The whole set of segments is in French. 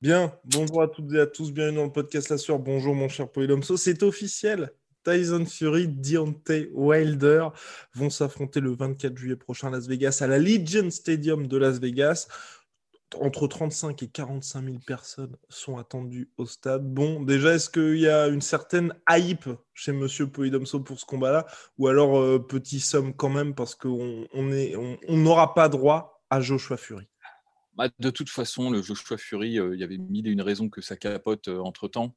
Bien, bonjour à toutes et à tous, bienvenue dans le podcast La Sueur. Bonjour mon cher Polydomso, c'est officiel. Tyson Fury, Deontay Wilder vont s'affronter le 24 juillet prochain à Las Vegas, à la Legion Stadium de Las Vegas. Entre 35 et 45 000 personnes sont attendues au stade. Bon, déjà, est-ce qu'il y a une certaine hype chez Monsieur Polydomso pour ce combat-là? Ou alors, euh, petit somme quand même, parce qu'on on on n'aura pas droit à Joshua Fury? Bah, de toute façon, le Joshua Fury, euh, il y avait mille et une raisons que ça capote euh, entre temps.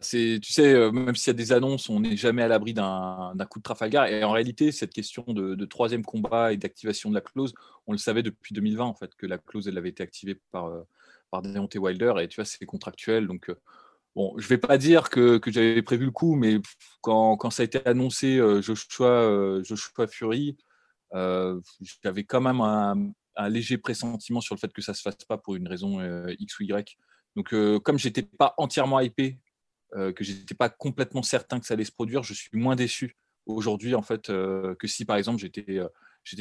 C'est, tu sais, euh, même s'il y a des annonces, on n'est jamais à l'abri d'un, coup de Trafalgar. Et en réalité, cette question de, troisième combat et d'activation de la clause, on le savait depuis 2020 en fait que la clause avait été activée par euh, par Deontay Wilder et tu vois c'est contractuel. Donc euh, bon, je vais pas dire que, j'avais prévu le coup, mais quand, ça a été annoncé Joshua Joshua Fury, j'avais quand même un, léger pressentiment sur le fait que ça se fasse pas pour une raison X ou Y. Donc, euh, comme j'étais pas entièrement hypé, euh, que j'étais pas complètement certain que ça allait se produire, je suis moins déçu aujourd'hui en fait euh, que si par exemple j'étais euh,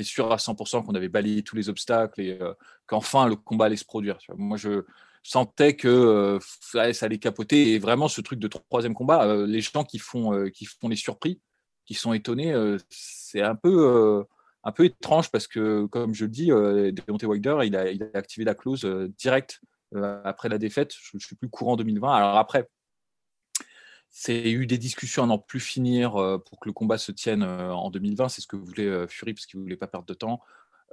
sûr à 100% qu'on avait balayé tous les obstacles et euh, qu'enfin le combat allait se produire. Moi, je sentais que ça allait capoter et vraiment ce truc de troisième combat, les gens qui font qui font les surpris, qui sont étonnés, c'est un peu un peu étrange parce que, comme je le dis, euh, Deontay Wilder, il a, activé la clause euh, directe après la défaite. Je ne suis plus courant 2020. Alors après, c'est eu des discussions à n'en plus finir pour que le combat se tienne en 2020. C'est ce que voulait Fury parce qu'il voulait pas perdre de temps.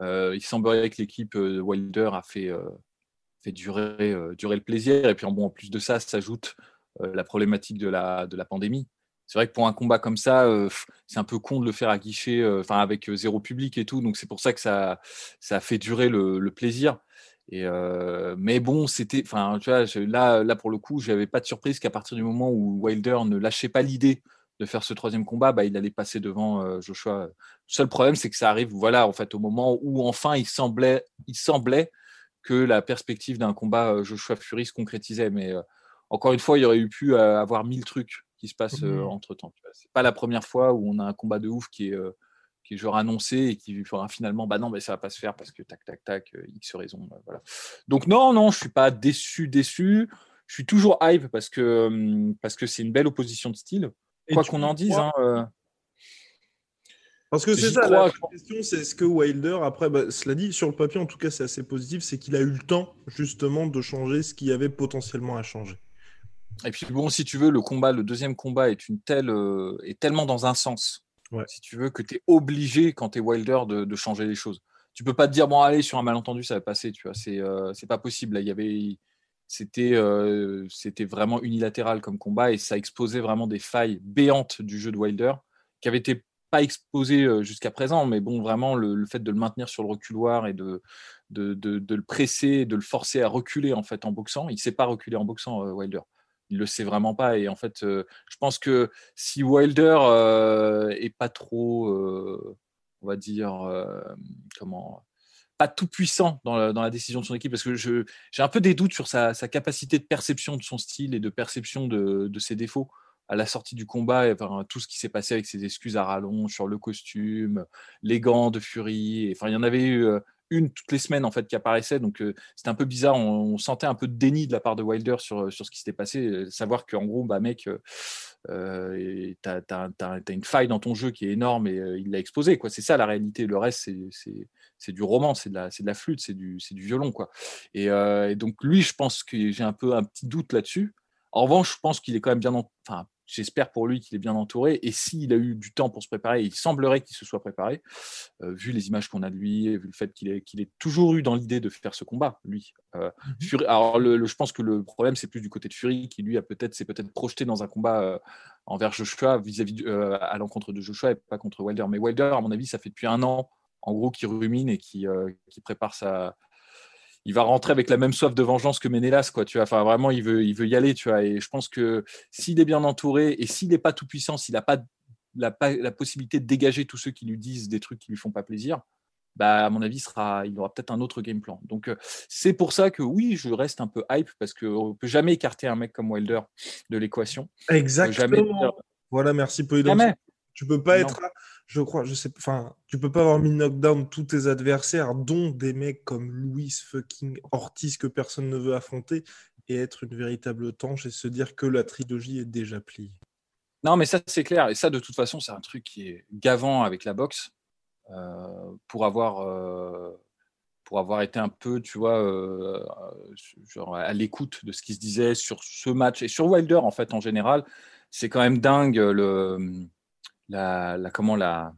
Il semblerait que l'équipe euh, Wilder a fait, durer, le plaisir. Et puis en, bon, en plus de ça, s'ajoute la problématique de la, de la pandémie. C'est vrai que pour un combat comme ça, c'est un peu con de le faire à guichet, enfin avec zéro public et tout. Donc c'est pour ça que ça, ça a fait durer le, le plaisir. Et euh, mais bon, c'était, enfin, tu vois, là, là pour le coup, j'avais pas de surprise qu'à partir du moment où Wilder ne lâchait pas l'idée de faire ce troisième combat, bah, il allait passer devant euh, Joshua. Le seul problème, c'est que ça arrive, voilà, en fait, au moment où enfin il semblait, il semblait que la perspective d'un combat euh, Joshua Fury se concrétisait. Mais encore une fois, il aurait eu pu avoir mille trucs qui se passent Mhm. entre temps. C'est pas la première fois où on a un combat de ouf qui est qui est genre annoncé et qui fera finalement bah non mais ça va pas se faire parce que tac tac tac euh, x raison euh, voilà. Donc non non je suis pas déçu déçu. Je suis toujours hype parce que hum, parce que c'est une belle opposition de style. Et quoi qu'on en dise hein, euh, Parce que c'est ça, crois, la je question, c'est est-ce que Wilder, après, bah, cela dit, sur le papier, en tout cas, c'est assez positif, c'est qu'il a eu le temps, justement, de changer ce qu'il y avait potentiellement à changer. Et puis bon, si tu veux, le combat, le deuxième combat est une telle, euh, est tellement dans un sens, Si tu veux, que tu es obligé quand tu es Wilder de, changer les choses. Tu peux pas te dire bon allez sur un malentendu ça va passer, tu vois, c'est euh, pas possible. Là, il y avait, c'était euh, c'était vraiment unilatéral comme combat et ça exposait vraiment des failles béantes du jeu de Wilder qui avait été pas euh, jusqu'à présent, mais bon vraiment le, fait de le maintenir sur le reculoir et de de, de, le presser, de le forcer à reculer en fait en boxant, il sait pas reculer en boxant Wilder il le sait vraiment pas. Et en fait, je pense que si Wilder est pas trop, on va dire, comment, pas tout puissant dans la, décision de son équipe, parce que j'ai un peu des doutes sur sa, capacité de perception de son style et de perception de, ses défauts à la sortie du combat, et, enfin, tout ce qui s'est passé avec ses excuses à rallonge sur le costume, les gants de Fury, enfin, il y en avait eu une toutes les semaines en fait qui apparaissait, donc euh, c'était un peu bizarre. On, sentait un peu de déni de la part de Wilder sur, sur ce qui s'était passé, euh, savoir qu'en gros, bah mec, euh, euh, t'as, t'as une faille dans ton jeu qui est énorme et euh, il l'a exposé quoi. C'est ça la réalité. Le reste c'est, du roman, c'est de la, de la flûte, c'est du, du violon quoi. Et, euh, donc lui, je pense que j'ai un peu un petit doute là-dessus. En revanche, je pense qu'il est quand même bien, en- enfin j'espère pour lui qu'il est bien entouré. Et s'il a eu du temps pour se préparer, il semblerait qu'il se soit préparé, euh, vu les images qu'on a de lui, vu le fait qu'il ait, toujours eu dans l'idée de faire ce combat, lui. Euh, mhm. alors, le, je pense que le problème, c'est plus du côté de Fury, qui lui a peut-être, s'est peut-être projeté dans un combat euh, envers Joshua, vis-à-vis à l'encontre de Joshua et pas contre Wilder. Mais Wilder, à mon avis, ça fait depuis un an, en gros, qu'il rumine et qui, qui prépare sa il va rentrer avec la même soif de vengeance que Ménélas, quoi. Tu vois, enfin vraiment, il veut, il veut y aller, tu vois. Et je pense que s'il est bien entouré et s'il n'est pas tout puissant, s'il n'a pas la, la, possibilité de dégager tous ceux qui lui disent des trucs qui lui font pas plaisir, bah, à mon avis, sera, il aura peut-être un autre game plan. Donc, euh, c'est pour ça que oui, je reste un peu hype parce qu'on ne peut jamais écarter un mec comme Wilder de l'équation. Exactement. Voilà, merci. Tu peux pas être je crois, je sais, enfin, tu peux pas avoir mis knockdown tous tes adversaires, dont des mecs comme Louis fucking Ortiz que personne ne veut affronter, et être une véritable tanche et se dire que la trilogie est déjà pliée. Non, mais ça c'est clair, et ça de toute façon c'est un truc qui est gavant avec la boxe euh, pour avoir. Euh, pour avoir été un peu, tu vois, euh, genre à l'écoute de ce qui se disait sur ce match et sur Wilder en fait en général, c'est quand même dingue le, la, la comment la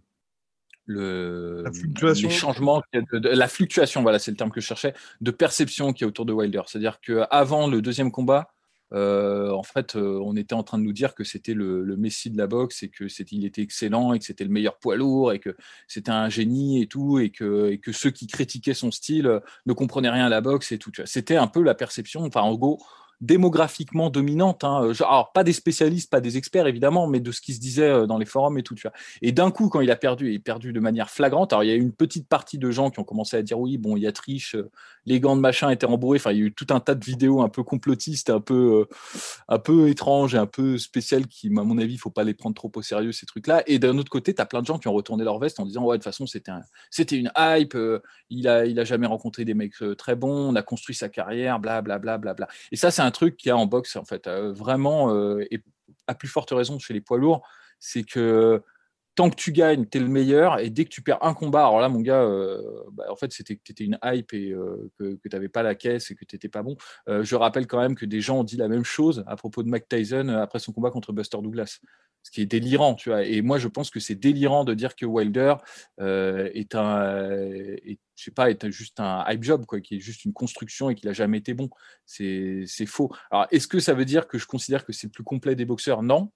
le, la fluctuation. Les changements, de, la fluctuation, voilà, c'est le terme que je cherchais, de perception qui est autour de Wilder. C'est-à-dire qu'avant le deuxième combat, euh, en fait, euh, on était en train de nous dire que c'était le, le, messie de la boxe et que il était excellent et que c'était le meilleur poids lourd et que c'était un génie et tout et que, et que ceux qui critiquaient son style ne comprenaient rien à la boxe et tout. C'était un peu la perception. Enfin, en gros, démographiquement dominante. Hein. Euh, alors, pas des spécialistes, pas des experts, évidemment, mais de ce qui se disait euh, dans les forums et tout. Et d'un coup, quand il a perdu, il a perdu de manière flagrante. Alors, il y a eu une petite partie de gens qui ont commencé à dire oui, bon, il y a triche, euh, les gants de machin étaient rembourrés. Enfin, il y a eu tout un tas de vidéos un peu complotistes, un peu, un peu étranges et un peu spéciales qui, à mon avis, il faut pas les prendre trop au sérieux, ces trucs-là. Et d'un autre côté, tu as plein de gens qui ont retourné leur veste en disant ouais, de toute façon, c'était un, c'était une hype, il, a, il a jamais rencontré des mecs très bons, on a construit sa carrière, bla, bla, bla, bla, bla. Et ça, c'est un truc qui a en boxe, en fait, euh, vraiment, euh, et à plus forte raison chez les poids lourds, c'est que tant que tu gagnes, tu es le meilleur. Et dès que tu perds un combat, alors là, mon gars, euh, bah, en fait, c'était que tu étais une hype et que, tu n'avais pas la caisse et que tu n'étais pas bon. je rappelle quand même que des gens ont dit la même chose à propos de Mike Tyson après son combat contre Buster Douglas ce qui est délirant, tu vois. Et moi, je pense que c'est délirant de dire que Wilder euh, est un, je sais pas, est juste un hype job, quoi, qui est juste une construction et qu'il a jamais été bon. C'est faux. Alors, est-ce que ça veut dire que je considère que c'est le plus complet des boxeurs? Non.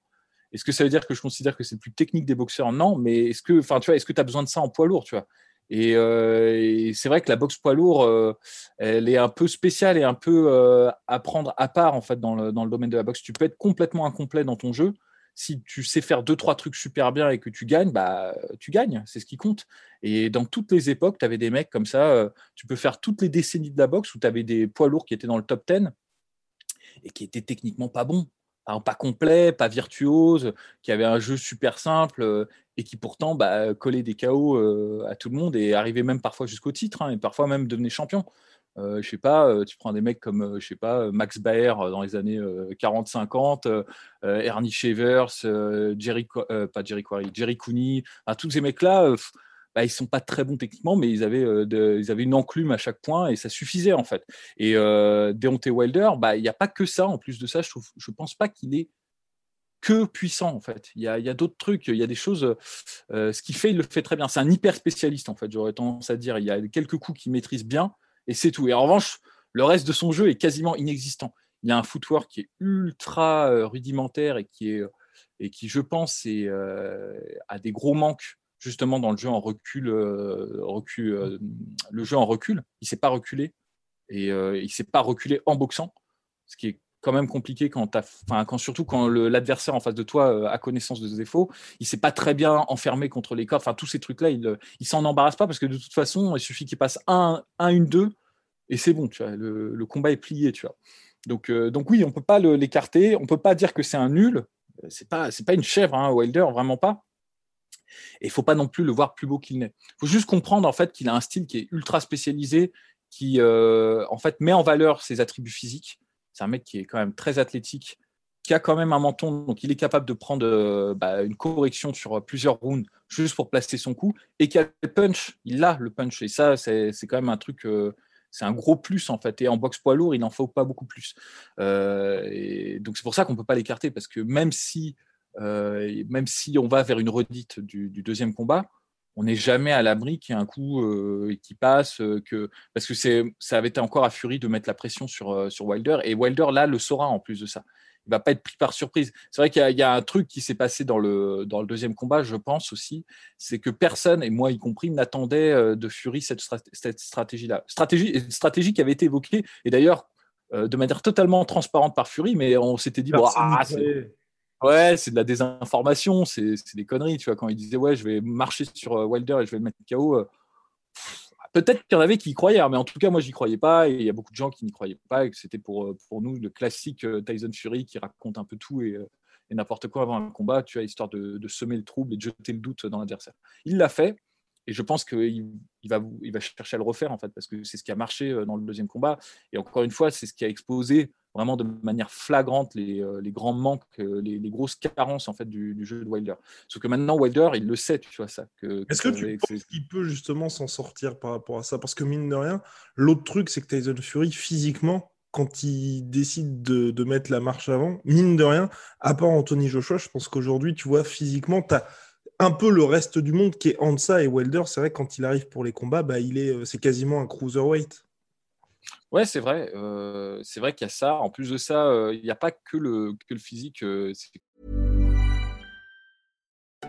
Est-ce que ça veut dire que je considère que c'est le plus technique des boxeurs? Non. Mais est-ce que, enfin, tu vois, est-ce que as besoin de ça en poids lourd, tu vois? Euh, et, c'est vrai que la boxe poids lourd, euh, elle est un peu spéciale et un peu à prendre à part en fait dans le, domaine de la boxe. Tu peux être complètement incomplet dans ton jeu si tu sais faire deux, trois trucs super bien et que tu gagnes, bah, tu gagnes, c'est ce qui compte. Et dans toutes les époques, tu avais des mecs comme ça, euh, tu peux faire toutes les décennies de la boxe où tu avais des poids lourds qui étaient dans le top 10 et qui étaient techniquement pas bons, pas complets, pas virtuoses, qui avaient un jeu super simple euh, et qui pourtant bah, collaient des KO euh, à tout le monde et arrivaient même parfois jusqu'au titre hein, et parfois même devenaient champions. Euh, je sais pas, euh, tu prends des mecs comme, je sais pas, Max Baer dans les années 40-50, Ernie Shavers, Jerry, pas Jerry Quarry, Jerry Cooney, tous ces mecs-là, bah, ils sont pas très bons techniquement, mais ils avaient, ils avaient une enclume à chaque point et ça suffisait en fait. Et Deontay Wilder, bah, il n'y a pas que ça. En plus de ça, je trouve, je pense pas qu'il est que puissant en fait. Il y a, a d'autres trucs, il y a des choses. ce qu'il fait, il le fait très bien. C'est un hyper spécialiste en fait. J'aurais tendance à dire. Il y a quelques coups qu'il maîtrise bien, et c'est tout. Et en revanche, le reste de son jeu est quasiment inexistant. Il y a un footwork qui est ultra euh, rudimentaire et qui, est, euh, et qui je pense, est, euh, a des gros manques justement dans le jeu en recul. recul le jeu en recul, il ne s'est pas reculé et il ne s'est pas reculé en boxant, ce qui est quand même compliqué quand, enfin, surtout quand l'adversaire en face de toi a connaissance de ses défauts. Il s'est pas très bien enfermé contre les corps. Enfin, tous ces trucs-là, il, il s'en embarrasse pas parce que de toute façon, il suffit qu'il passe un, un, une, deux et c'est bon. Tu vois, le, combat est plié. Tu vois. Donc, euh, donc oui, on peut pas l'écarter. On peut pas dire que c'est un nul. C'est pas, c'est pas une chèvre, hein, Wilder, vraiment pas. Et il faut pas non plus le voir plus beau qu'il n'est. Il faut juste comprendre en fait qu'il a un style qui est ultra spécialisé, qui euh, en fait met en valeur ses attributs physiques c'est un mec qui est quand même très athlétique, qui a quand même un menton, donc il est capable de prendre euh, bah, une correction sur plusieurs rounds juste pour placer son coup, et qui a le punch, il a le punch, et ça, c'est quand même un truc, euh, c'est un gros plus en fait. Et en boxe poids lourd, il n'en faut pas beaucoup plus. Euh, et donc c'est pour ça qu'on ne peut pas l'écarter parce que même si, euh, même si on va vers une redite du, deuxième combat, on n'est jamais à l'abri qu'il y ait un coup euh, qui passe, que parce que ça avait été encore à Fury de mettre la pression sur, sur Wilder et Wilder là le saura en plus de ça il va pas être pris par surprise. C'est vrai qu'il y, a un truc qui s'est passé dans le, dans le deuxième combat, je pense aussi, c'est que personne, et moi y compris, n'attendait euh, de Fury cette, stratégie-là. Stratégie, stratégie qui avait été évoquée, et d'ailleurs euh, de manière totalement transparente par Fury, mais on s'était dit, ah, c'est... Ouais, c'est de la désinformation, c'est des conneries, tu vois, quand il disait, ouais, je vais marcher sur euh, Wilder et je vais le mettre KO. Peut-être qu'il y en avait qui y croyaient, hein, mais en tout cas, moi, j'y croyais pas. Et il y a beaucoup de gens qui n'y croyaient pas et que c'était pour, euh, pour nous le classique euh, Tyson Fury qui raconte un peu tout euh, et, n'importe quoi avant un combat, tu as histoire de, de, semer le trouble et de jeter le doute dans l'adversaire. Il l'a fait. Et je pense qu'il il va, il va chercher à le refaire, en fait, parce que c'est ce qui a marché dans le deuxième combat. Et encore une fois, c'est ce qui a exposé vraiment de manière flagrante les, euh, les grands manques, euh, les, les, grosses carences en fait du, du, jeu de Wilder. Sauf que maintenant Wilder, il le sait, tu vois ça. Est-ce que, tu penses qu'il peut justement s'en sortir par rapport à ça? Parce que mine de rien, l'autre truc, c'est que Tyson Fury, physiquement, quand il décide de, de, mettre la marche avant, mine de rien, à part Anthony Joshua, je pense qu'aujourd'hui, tu vois, physiquement, tu as un peu le reste du monde qui est en deçà et Wilder, c'est vrai, quand il arrive pour les combats, bah, il est, euh, c'est quasiment un cruiserweight. Ouais, c'est vrai. Euh, c'est vrai qu'il y a ça. En plus de ça, euh, n'y a pas que le, que le physique. Euh,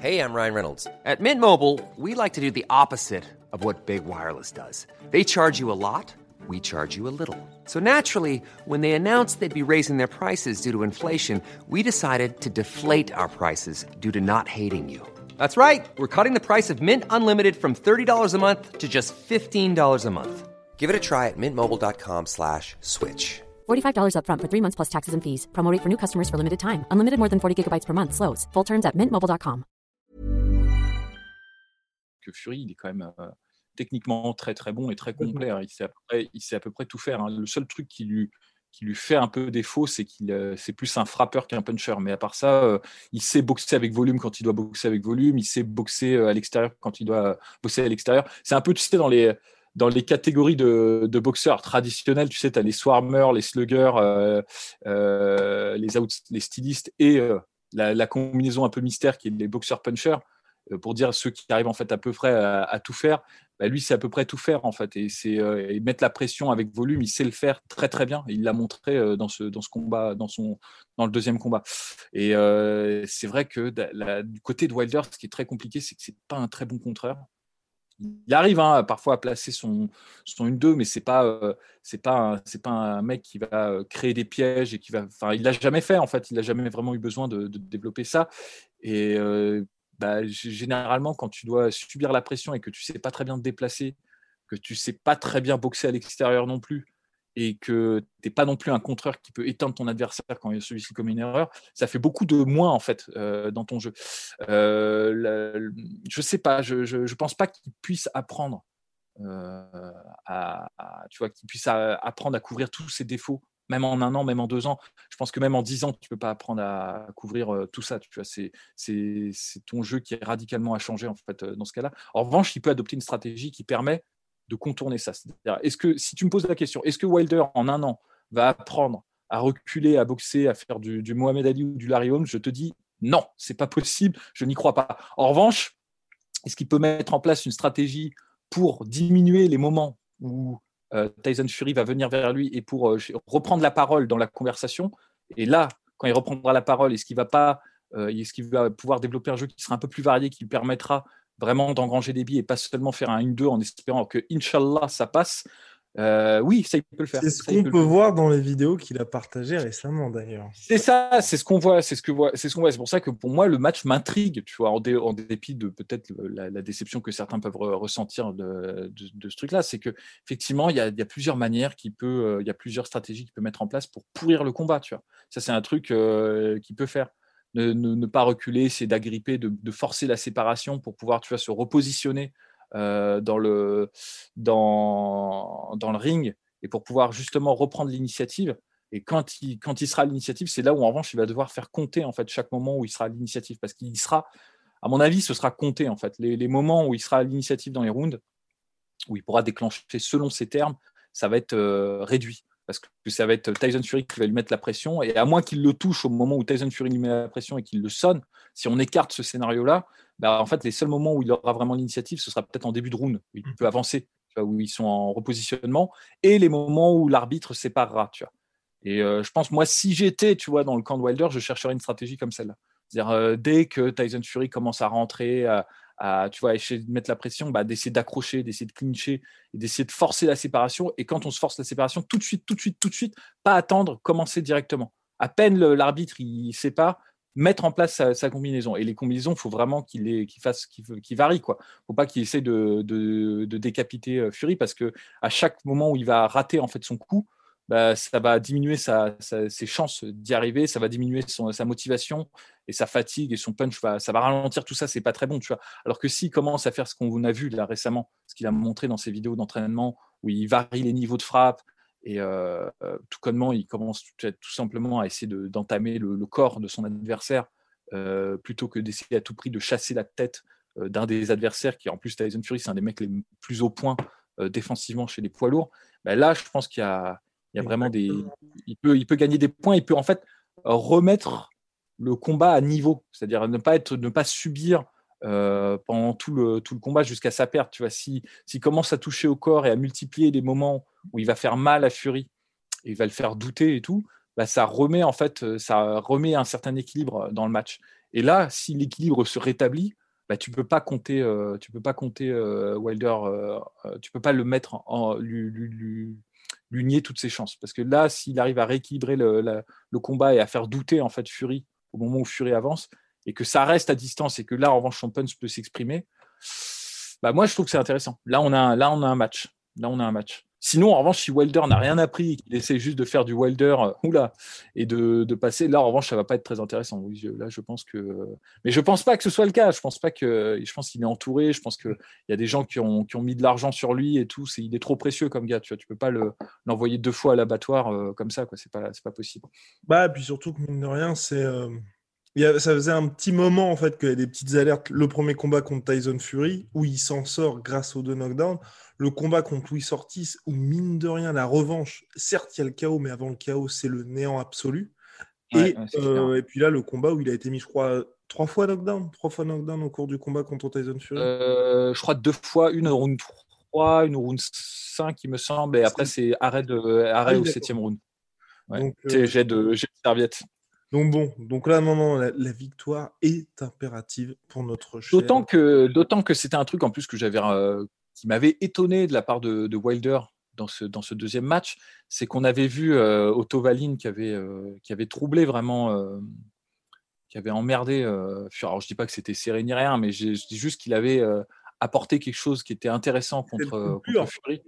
hey, I'm Ryan Reynolds. At Mint Mobile, we like to do the opposite of what Big Wireless does. They charge you a lot, we charge you a little. So naturally, when they announced they'd be raising their prices due to inflation, we decided to deflate our prices due to not hating you. That's right. We're cutting the price of Mint Unlimited from $30 a month to just $15 a month. Give it a try at mintmobile.com slash switch. $45 upfront for three months plus taxes and fees. Promote for new customers for limited time. Unlimited more than 40 gigabytes per month. Slows. Full terms at mintmobile.com. Que Fury, il est quand même euh, techniquement très très bon et très complet. Hein. Il, sait à peu près, il sait à peu près tout faire. Hein. Le seul truc qui lui, qui lui fait un peu défaut, c'est qu'il euh, c'est plus un frappeur qu'un puncher. Mais à part ça, euh, il sait boxer avec volume quand il doit boxer avec volume. Il sait boxer euh, à l'extérieur quand il doit boxer à l'extérieur. C'est un peu, tu sais, dans les dans les catégories de, boxeurs traditionnels, tu sais, tu as les swarmers, les sluggers, euh, euh, les, out, les stylistes et euh, la, combinaison un peu mystère qui est les boxeurs punchers, pour dire ceux qui arrivent en fait à peu près à, tout faire. Bah, lui, c'est à peu près tout faire en fait. Et mettre la pression avec volume, il sait le faire très très bien. Il l'a montré dans ce, dans ce combat, dans, son, dans le deuxième combat. Et c'est vrai que du côté de Wilder, ce qui est très compliqué, c'est que c'est pas un très bon contreur il arrive hein, parfois à placer son, son 1-2, mais c'est pas, euh, pas, un mec qui va euh, créer des pièges et qui va. Enfin, il l'a jamais fait en fait. Il n'a jamais vraiment eu besoin de, développer ça. Et euh, bah, généralement, quand tu dois subir la pression et que tu sais pas très bien te déplacer, que tu sais pas très bien boxer à l'extérieur non plus, et que tu n'es pas non plus un contreur qui peut éteindre ton adversaire quand celui-ci commet une erreur, ça fait beaucoup de moins en fait euh, dans ton jeu. Euh, je sais pas, je ne pense pas qu'il puisse apprendre euh, à, tu vois, qu'il puisse apprendre à couvrir tous ses défauts, même en un an, même en deux ans. Je pense que même en dix ans, tu peux pas apprendre à couvrir euh, tout ça. Tu vois, c'est c'est ton jeu qui est radicalement à changer en fait dans ce cas-là. En revanche, il peut adopter une stratégie qui permet de contourner ça. Est-ce que, si tu me poses la question, est-ce que Wilder, en un an, va apprendre à reculer, à boxer, à faire du, Mohamed Ali ou du Larry Holmes Je te dis non, c'est pas possible, je n'y crois pas. En revanche, est-ce qu'il peut mettre en place une stratégie pour diminuer les moments où euh, Tyson Fury va venir vers lui et pour euh, reprendre la parole dans la conversation? Et là, quand il reprendra la parole, est-ce qu'il va pas, euh, est-ce qu'il va pouvoir développer un jeu qui sera un peu plus varié, qui lui permettra vraiment d'engranger des billes et pas seulement faire un 1-2 en espérant que, Inch'Allah, ça passe. Euh, oui, ça il peut le faire. C'est ce qu'on peut, voir dans les vidéos qu'il a partagées récemment d'ailleurs. C'est ça, c'est ce qu'on voit, c'est ce que voit, c'est ce qu'on voit. C'est pour ça que pour moi le match m'intrigue, tu vois, en, dépit de peut-être la, déception que certains peuvent ressentir de, ce truc-là, c'est que effectivement il y, a, plusieurs manières qui peut, euh, il y a plusieurs stratégies qu'il peut mettre en place pour pourrir le combat, tu vois. Ça c'est un truc euh, qu'il peut faire ne, pas reculer, c'est d'agripper, de, forcer la séparation pour pouvoir tu vois, se repositionner euh, dans, le, dans, dans le ring et pour pouvoir justement reprendre l'initiative. Et quand il, quand il sera à l'initiative, c'est là où en revanche il va devoir faire compter en fait chaque moment où il sera à l'initiative parce qu'il sera, à mon avis, ce sera compté en fait. Les, les moments où il sera à l'initiative dans les rounds, où il pourra déclencher selon ses termes, ça va être réduit. Parce que ça va être Tyson Fury qui va lui mettre la pression. Et à moins qu'il le touche au moment où Tyson Fury lui met la pression et qu'il le sonne, si on écarte ce scénario-là, bah, en fait, les seuls moments où il aura vraiment l'initiative, ce sera peut-être en début de round, où il mm. peut avancer, où ils sont en repositionnement, et les moments où l'arbitre séparera. Tu vois. Et je pense, moi, si j'étais tu vois, dans le camp de Wilder, je chercherais une stratégie comme celle-là. C'est-à-dire, dès que Tyson Fury commence à rentrer, à, tu vois, essayer de mettre la pression, bah, d'essayer d'accrocher, d'essayer de clincher, d'essayer de forcer la séparation. Et quand on se force la séparation, tout de suite, tout de suite, tout de suite, pas attendre, commencer directement. À peine l'arbitre il sépare, mettre en place sa, combinaison. Et les combinaisons, faut vraiment qu'il qu fasse, qu'il varie quoi. Faut pas qu'il essaie de, de, de, décapiter euh, Fury parce que à chaque moment où il va rater en fait son coup, bah, ça va diminuer ses chances d'y arriver, ça va diminuer sa motivation et sa fatigue et son punch, ça va ralentir tout ça, c'est pas très bon. Alors que s'il commence à faire ce qu'on a vu là récemment, ce qu'il a montré dans ses vidéos d'entraînement, où il varie les niveaux de frappe et euh, euh, tout connement, il commence tout, simplement à essayer d'entamer le, corps de son adversaire euh, plutôt que d'essayer à tout prix de chasser la tête d'un des adversaires qui en plus Tyson Fury c'est un des mecs les plus au point défensivement chez les poids lourds. Ben là, je pense qu'il y a il y a vraiment des. Il peut, il peut gagner des points, il peut en fait remettre le combat à niveau, c'est-à-dire ne pas être, ne pas subir euh, pendant tout le, tout le combat jusqu'à sa perte. Tu vois, s'il si, commence à toucher au corps et à multiplier les moments où il va faire mal à Fury, et il va le faire douter et tout, bah, ça remet en fait, ça remet un certain équilibre dans le match. Et là, si l'équilibre se rétablit, bah, tu peux pas compter, euh, tu peux pas compter euh, Wilder, tu peux pas le mettre en, lui, lui nier toutes ses chances. Parce que là, s'il arrive à rééquilibrer le, combat et à faire douter en fait Fury au moment où Fury avance, et que ça reste à distance et que là, en revanche, son peut s'exprimer, bah moi, je trouve que c'est intéressant. Là, on a, là, on a un match. Là, on a un match. Sinon, en revanche, si Wilder n'a rien appris et qu'il essaie juste de faire du Wilder euh, oula, et de, passer, là, en revanche, ça va pas être très intéressant. Oui, là, je pense que. Mais je pense pas que ce soit le cas. Je pense pas que. Je pense qu'il est entouré. Je pense qu'il y a des gens qui ont, mis de l'argent sur lui et tout. il est trop précieux comme gars. Tu tu peux pas l'envoyer deux fois à l'abattoir euh, comme ça. Quoi. C'est pas, possible. Bah, puis surtout que mine de rien, c'est. Euh, ça faisait un petit moment en fait qu'il y a des petites alertes. Le premier combat contre Tyson Fury, où il s'en sort grâce aux deux knockdowns. Le combat contre Louis Ortiz, où mine de rien, la revanche, certes il y a le chaos, mais avant le chaos, c'est le néant absolu. et, euh, et, puis là, le combat où il a été mis, je crois, trois fois knockdown, trois fois knockdown au cours du combat contre Tyson Fury. Euh, je crois deux fois, une round 3, une round 5, il me semble, et après c'est arrêt, de, arrêt ah au septième round. Donc, euh, j'ai de, serviette. Donc bon, donc là, non, non, la, victoire est impérative pour notre cher. D'autant que, d'autant que c'était un truc en plus que j'avais, euh, qui m'avait étonné de la part de, Wilder dans ce, dans ce deuxième match, c'est qu'on avait vu euh, Otto Valine qui avait, euh, qui avait troublé vraiment, qui avait emmerdé. alors je dis pas que c'était serré ni rien, mais je, dis juste qu'il avait apporté quelque chose qui était intéressant contre, contre Fury.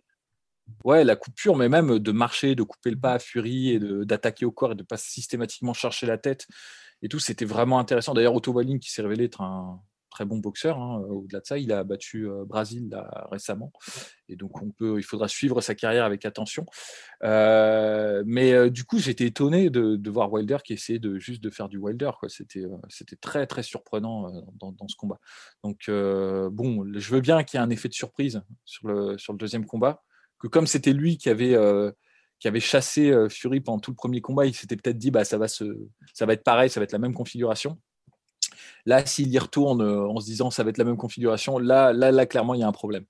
Ouais, la coupure, mais même de marcher, de couper le pas à Fury et d'attaquer au corps et de pas systématiquement chercher la tête et tout, c'était vraiment intéressant. D'ailleurs, Otto Walling, qui s'est révélé être un très bon boxeur, hein, au-delà de ça, il a battu euh, récemment. Et donc, on peut, il faudra suivre sa carrière avec attention. Euh, mais euh, du coup, j'étais étonné de, voir Wilder qui essayait de, juste de faire du Wilder. C'était, c'était très, très surprenant dans, dans, ce combat. Donc, bon, je veux bien qu'il y ait un effet de surprise sur le, sur le deuxième combat comme c'était lui qui avait, euh, qui avait chassé euh, Fury pendant tout le premier combat, il s'était peut-être dit bah, ça, va se, ça va être pareil, ça va être la même configuration. Là, s'il y retourne euh, en se disant ça va être la même configuration, là, là, là clairement, il y a un problème.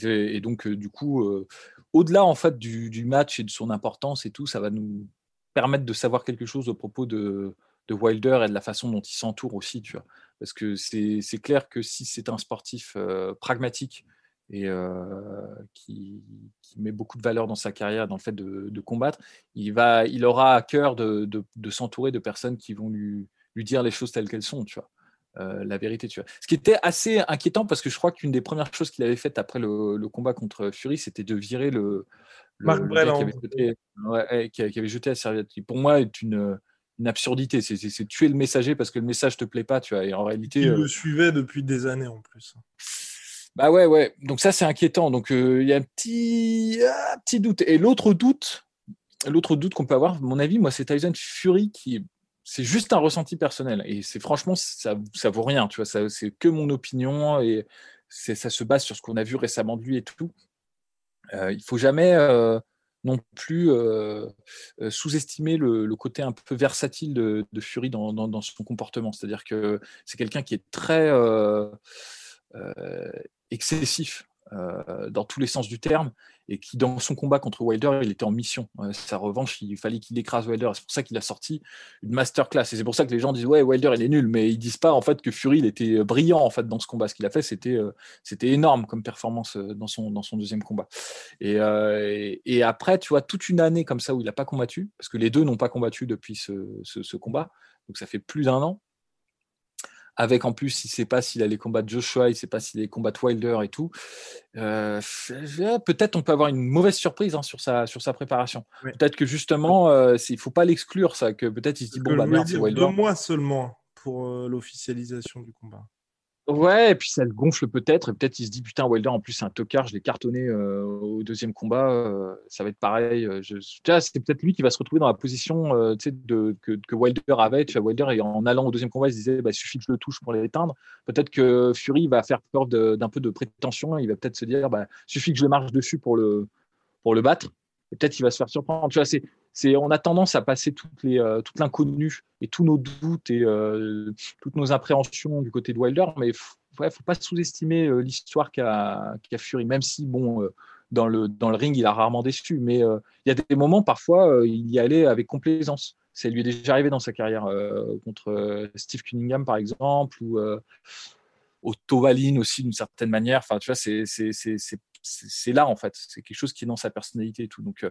et, donc, du coup, au-delà en fait du, match et de son importance et tout, ça va nous permettre de savoir quelque chose au propos de, de Wilder et de la façon dont il s'entoure aussi, tu vois. Parce que c'est clair que si c'est un sportif pragmatique et qui, met beaucoup de valeur dans sa carrière, dans le fait de, combattre, il, va, il aura à cœur de, s'entourer de personnes qui vont lui, lui dire les choses telles qu'elles sont, tu vois. la vérité, tu vois. Ce qui était assez inquiétant parce que je crois qu'une des premières choses qu'il avait faites après le, combat contre Fury, c'était de virer le, Marc qui avait, jeté, qui, avait jeté la serviette. Qui pour moi est une, une absurdité. C'est tuer le messager parce que le message te plaît pas, tu vois. Et en réalité, il le suivait depuis des années en plus. Bah ouais, ouais. Donc ça, c'est inquiétant. Donc euh, il y a un petit, petit doute. Et l'autre doute, l'autre doute qu'on peut avoir, mon avis, moi, c'est Tyson Fury qui, c'est juste un ressenti personnel. Et c'est franchement, ça, ça vaut rien. Tu vois, c'est que mon opinion et ça se base sur ce qu'on a vu récemment de lui et tout. euh, il faut jamais non plus sous-estimer le, côté un peu versatile de, Fury dans, son comportement. C'est-à-dire que c'est quelqu'un qui est très excessif dans tous les sens du terme et qui, dans son combat contre Wilder, il était en mission. sa revanche, il fallait qu'il écrase Wilder. C'est pour ça qu'il a sorti une masterclass. Et c'est pour ça que les gens disent Ouais, Wilder, il est nul. Mais ils disent pas en fait que Fury, il était brillant en fait dans ce combat. Ce qu'il a fait, c'était c'était énorme comme performance dans son, dans son deuxième combat. Et, après, tu vois, toute une année comme ça où il n'a pas combattu, parce que les deux n'ont pas combattu depuis ce, ce combat. Donc ça fait plus d'un an avec en plus, il ne sait pas s'il allait combattre Joshua, il ne sait pas s'il allait combattre Wilder et tout. Euh, peut-être on peut avoir une mauvaise surprise hein, sur, sa, sur sa préparation. Peut-être que justement, euh, il ne faut pas l'exclure, ça, que peut-être il se dit, bon, bah merde, c'est Wilder. Deux mois seulement pour euh, l'officialisation du combat. Ouais, et puis ça le gonfle peut-être, peut-être il se dit putain, Wilder en plus c'est un tocard, je l'ai cartonné euh, au deuxième combat, euh, ça va être pareil. Euh, je, c'est peut-être lui qui va se retrouver dans la position de, que, Wilder avait. Tu vois, Wilder, en allant au deuxième combat, il se disait bah, il suffit que je le touche pour l'éteindre. Peut-être que Fury va faire peur d'un peu de prétention, il va peut-être se dire bah, suffit que je le marche dessus pour le, battre. Peut-être qu'il va se faire surprendre. Tu vois, on a tendance à passer toutes les, euh, toute l'inconnu et tous nos doutes et euh, toutes nos appréhensions du côté de Wilder, mais il ne faut pas sous-estimer euh, l'histoire qu'a Fury, même si, bon, dans, le, dans le ring, il a rarement déçu, mais il y a des moments, parfois, il y allait avec complaisance. Ça lui est déjà arrivé dans sa carrière contre Steve Cunningham, par exemple, ou Otto Valin aussi, d'une certaine manière. Enfin, tu vois, c'est c'est là en fait. C'est quelque chose qui est dans sa personnalité et tout. Donc, euh,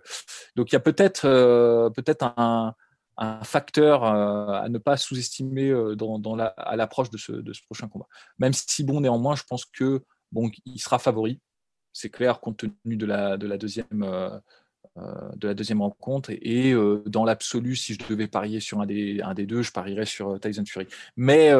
donc il y a peut-être euh, peut-être un, facteur euh, à ne pas sous-estimer à l'approche de ce, prochain combat. Même si bon, néanmoins, je pense que bon, il sera favori. C'est clair compte tenu de la, de la deuxième. de la deuxième rencontre et, dans l'absolu si je devais parier sur un des, un des deux je parierais sur Tyson Fury mais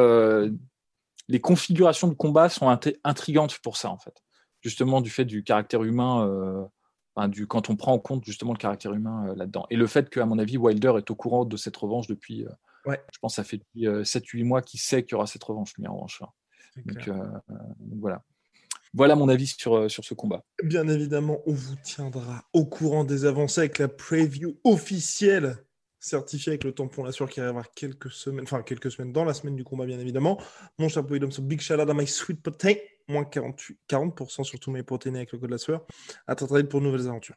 les configurations de combat sont intrigantes pour ça en fait justement du fait du caractère humain, euh, du, quand on prend en compte justement le caractère humain euh, là-dedans. Et le fait qu'à mon avis, Wilder est au courant de cette revanche depuis, euh, ouais. je pense, ça fait depuis 7-8 mois qu'il sait qu'il y aura cette revanche, lui, en revanche. Hein. Donc, voilà. Voilà mon avis sur, sur ce combat. Bien évidemment, on vous tiendra au courant des avancées avec la preview officielle certifiée avec le tampon la sueur qui arrivera quelques semaines, enfin quelques semaines dans la semaine du combat, bien évidemment. Mon chapeau, il so big shout out à my sweet potato moins 48, 40% sur tous mes protéinés avec le code de la sueur. À très vite pour nouvelles aventures.